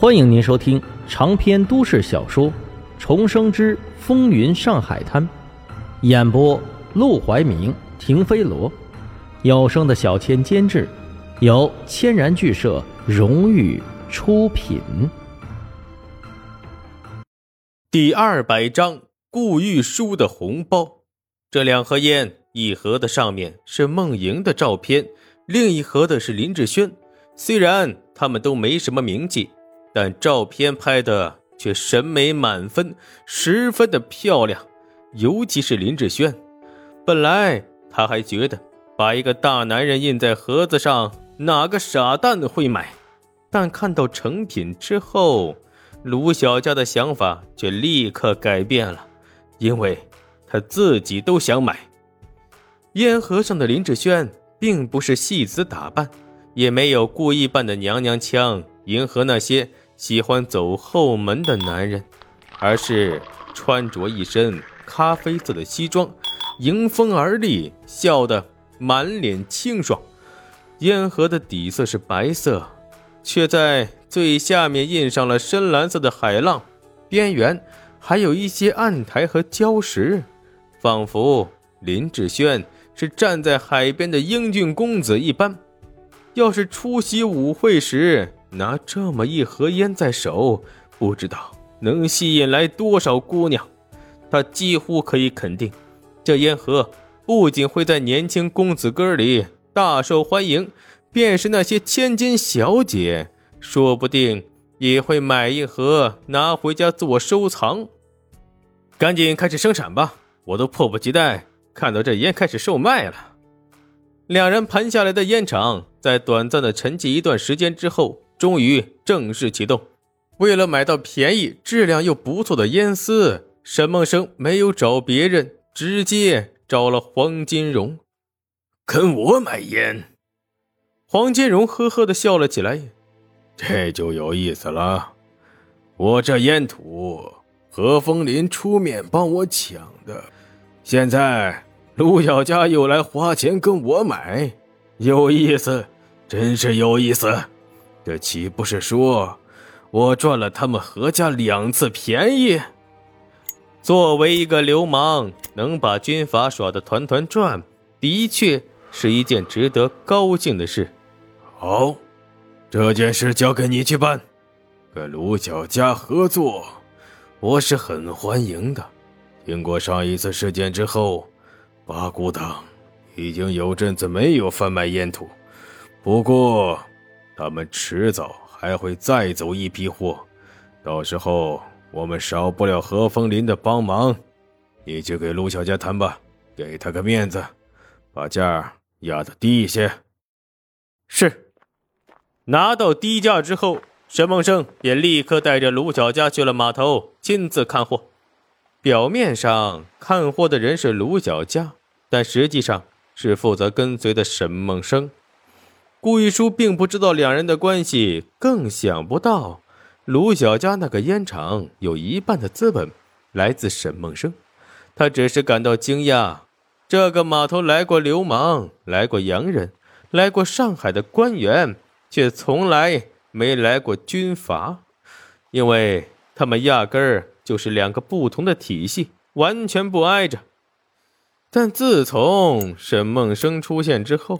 欢迎您收听长篇都市小说《重生之风云上海滩》，演播：陆怀明、停飞罗，有声的小千监制，由千然剧社荣誉出品。第二百章：顾玉书的红包。这两盒烟，一盒的上面是梦莹的照片，另一盒的是林志轩。虽然他们都没什么名气。但照片拍的却审美满分，十分的漂亮。尤其是林志轩，本来他还觉得把一个大男人印在盒子上，哪个傻蛋会买？但看到成品之后，卢小佳的想法却立刻改变了，因为他自己都想买。烟盒上的林志轩并不是戏子打扮，也没有故意扮的娘娘腔，迎合那些。喜欢走后门的男人，而是穿着一身咖啡色的西装，迎风而立，笑得满脸清爽。烟盒的底色是白色，却在最下面印上了深蓝色的海浪，边缘还有一些暗台和礁石，仿佛林志炫是站在海边的英俊公子一般。要是出席舞会时，拿这么一盒烟在手，不知道能吸引来多少姑娘。他几乎可以肯定，这烟盒不仅会在年轻公子哥里大受欢迎，便是那些千金小姐，说不定也会买一盒拿回家做收藏。赶紧开始生产吧，我都迫不及待看到这烟开始售卖了。两人盘下来的烟厂，在短暂的沉寂一段时间之后。终于正式启动。为了买到便宜、质量又不错的烟丝，沈梦生没有找别人，直接找了黄金荣。跟我买烟。黄金荣呵呵的笑了起来。这就有意思了。我这烟土，何风林出面帮我抢的，现在陆小佳又来花钱跟我买，有意思，真是有意思。这岂不是说，我赚了他们何家两次便宜？作为一个流氓，能把军阀耍得团团转，的确是一件值得高兴的事。好，这件事交给你去办。跟卢小家合作，我是很欢迎的。经过上一次事件之后，八股党已经有阵子没有贩卖烟土，不过。他们迟早还会再走一批货，到时候我们少不了何风林的帮忙。你去给陆小佳谈吧，给他个面子，把价压得低一些。是。拿到低价之后，沈梦生便立刻带着卢小佳去了码头，亲自看货。表面上看货的人是卢小佳，但实际上是负责跟随的沈梦生。顾玉书并不知道两人的关系，更想不到卢小佳那个烟厂有一半的资本来自沈梦生。他只是感到惊讶：这个码头来过流氓，来过洋人，来过上海的官员，却从来没来过军阀，因为他们压根儿就是两个不同的体系，完全不挨着。但自从沈梦生出现之后，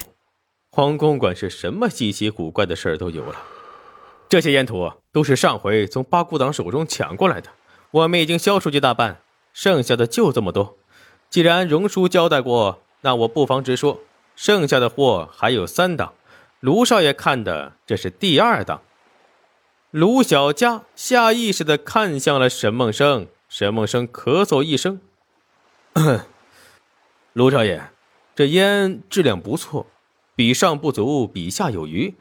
黄公馆是什么稀奇古怪的事儿都有了。这些烟土都是上回从八股党手中抢过来的，我们已经销出去大半，剩下的就这么多。既然荣叔交代过，那我不妨直说，剩下的货还有三档。卢少爷看的这是第二档。卢小佳下意识地看向了沈梦生，沈梦生咳嗽一声“ 卢少爷，这烟质量不错。”比上不足，比下有余。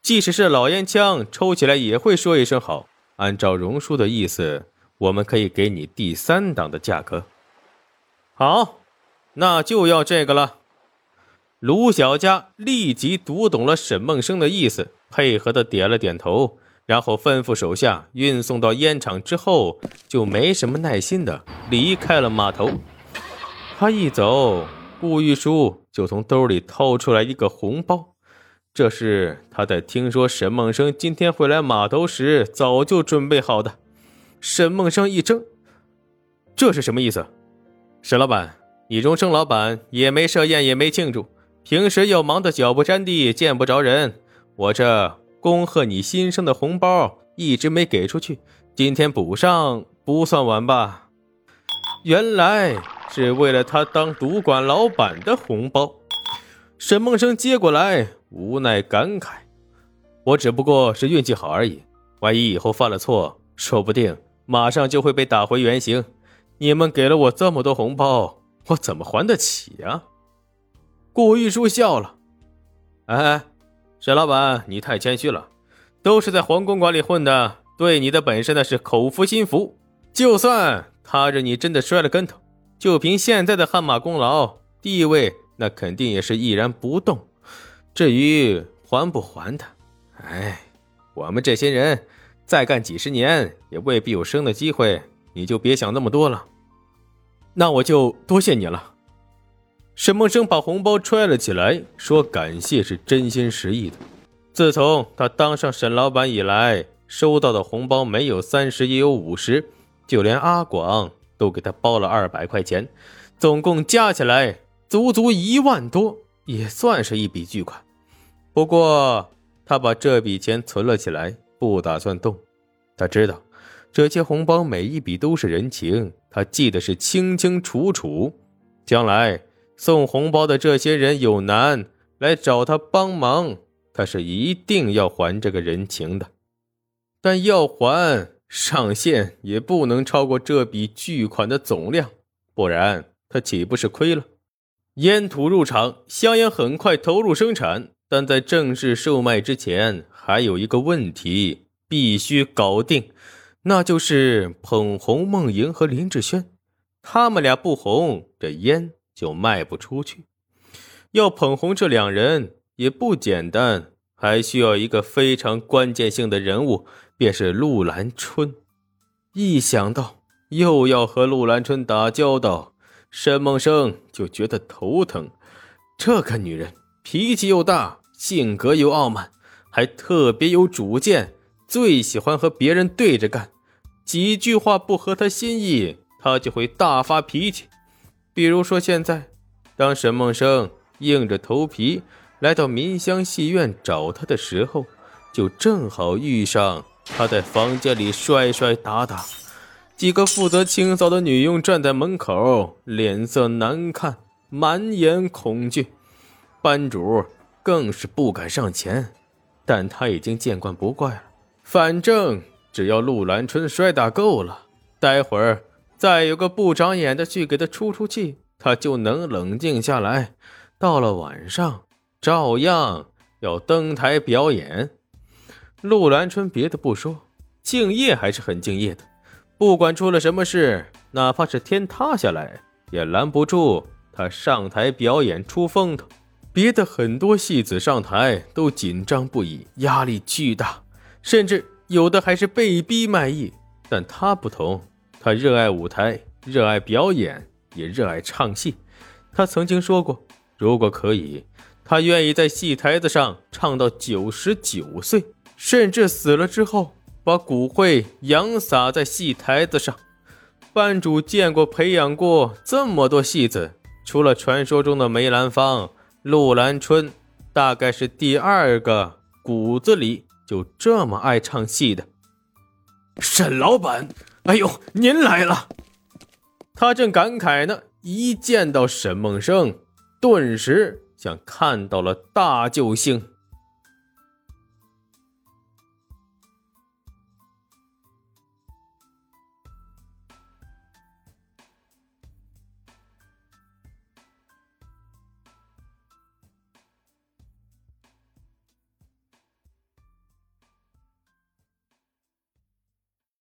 即使是老烟枪，抽起来也会说一声好。按照荣叔的意思，我们可以给你第三档的价格。好，那就要这个了。卢小佳立即读懂了沈梦生的意思，配合的点了点头，然后吩咐手下运送到烟厂之后，就没什么耐心的离开了码头。他一走。顾玉书就从兜里掏出来一个红包，这是他在听说沈梦生今天会来码头时早就准备好的。沈梦生一怔，这是什么意思？沈老板，你荣生老板也没设宴，也没庆祝，平时又忙得脚不沾地，见不着人。我这恭贺你新生的红包一直没给出去，今天补上不算晚吧？原来是为了他当赌馆老板的红包。沈梦生接过来，无奈感慨：“我只不过是运气好而已，万一以后犯了错，说不定……”马上就会被打回原形，你们给了我这么多红包，我怎么还得起呀？顾玉书笑了，哎，沈老板，你太谦虚了，都是在黄公馆里混的，对你的本事那是口服心服。就算他日你真的摔了跟头，就凭现在的汗马功劳，地位那肯定也是毅然不动。至于还不还的，哎，我们这些人。再干几十年也未必有生的机会，你就别想那么多了。那我就多谢你了。沈梦生把红包揣了起来，说：“感谢是真心实意的。自从他当上沈老板以来，收到的红包没有三十也有五十，就连阿广都给他包了二百块钱，总共加起来足足一万多，也算是一笔巨款。不过他把这笔钱存了起来。”不打算动，他知道这些红包每一笔都是人情，他记得是清清楚楚。将来送红包的这些人有难来找他帮忙，他是一定要还这个人情的。但要还上限也不能超过这笔巨款的总量，不然他岂不是亏了？烟土入场，香烟很快投入生产，但在正式售卖之前。还有一个问题必须搞定，那就是捧红梦莹和林志轩，他们俩不红，这烟就卖不出去。要捧红这两人也不简单，还需要一个非常关键性的人物，便是陆兰春。一想到又要和陆兰春打交道，沈梦生就觉得头疼。这个女人脾气又大，性格又傲慢。还特别有主见，最喜欢和别人对着干，几句话不合他心意，他就会大发脾气。比如说现在，当沈梦生硬着头皮来到民香戏院找他的时候，就正好遇上他在房间里摔摔打打，几个负责清扫的女佣站在门口，脸色难看，满眼恐惧，班主更是不敢上前。但他已经见惯不怪了，反正只要陆兰春摔打够了，待会儿再有个不长眼的去给他出出气，他就能冷静下来。到了晚上，照样要登台表演。陆兰春别的不说，敬业还是很敬业的，不管出了什么事，哪怕是天塌下来，也拦不住他上台表演出风头。别的很多戏子上台都紧张不已，压力巨大，甚至有的还是被逼卖艺。但他不同，他热爱舞台，热爱表演，也热爱唱戏。他曾经说过，如果可以，他愿意在戏台子上唱到九十九岁，甚至死了之后把骨灰扬撒在戏台子上。班主见过、培养过这么多戏子，除了传说中的梅兰芳。陆兰春大概是第二个骨子里就这么爱唱戏的。沈老板，哎呦，您来了！他正感慨呢，一见到沈梦生，顿时像看到了大救星。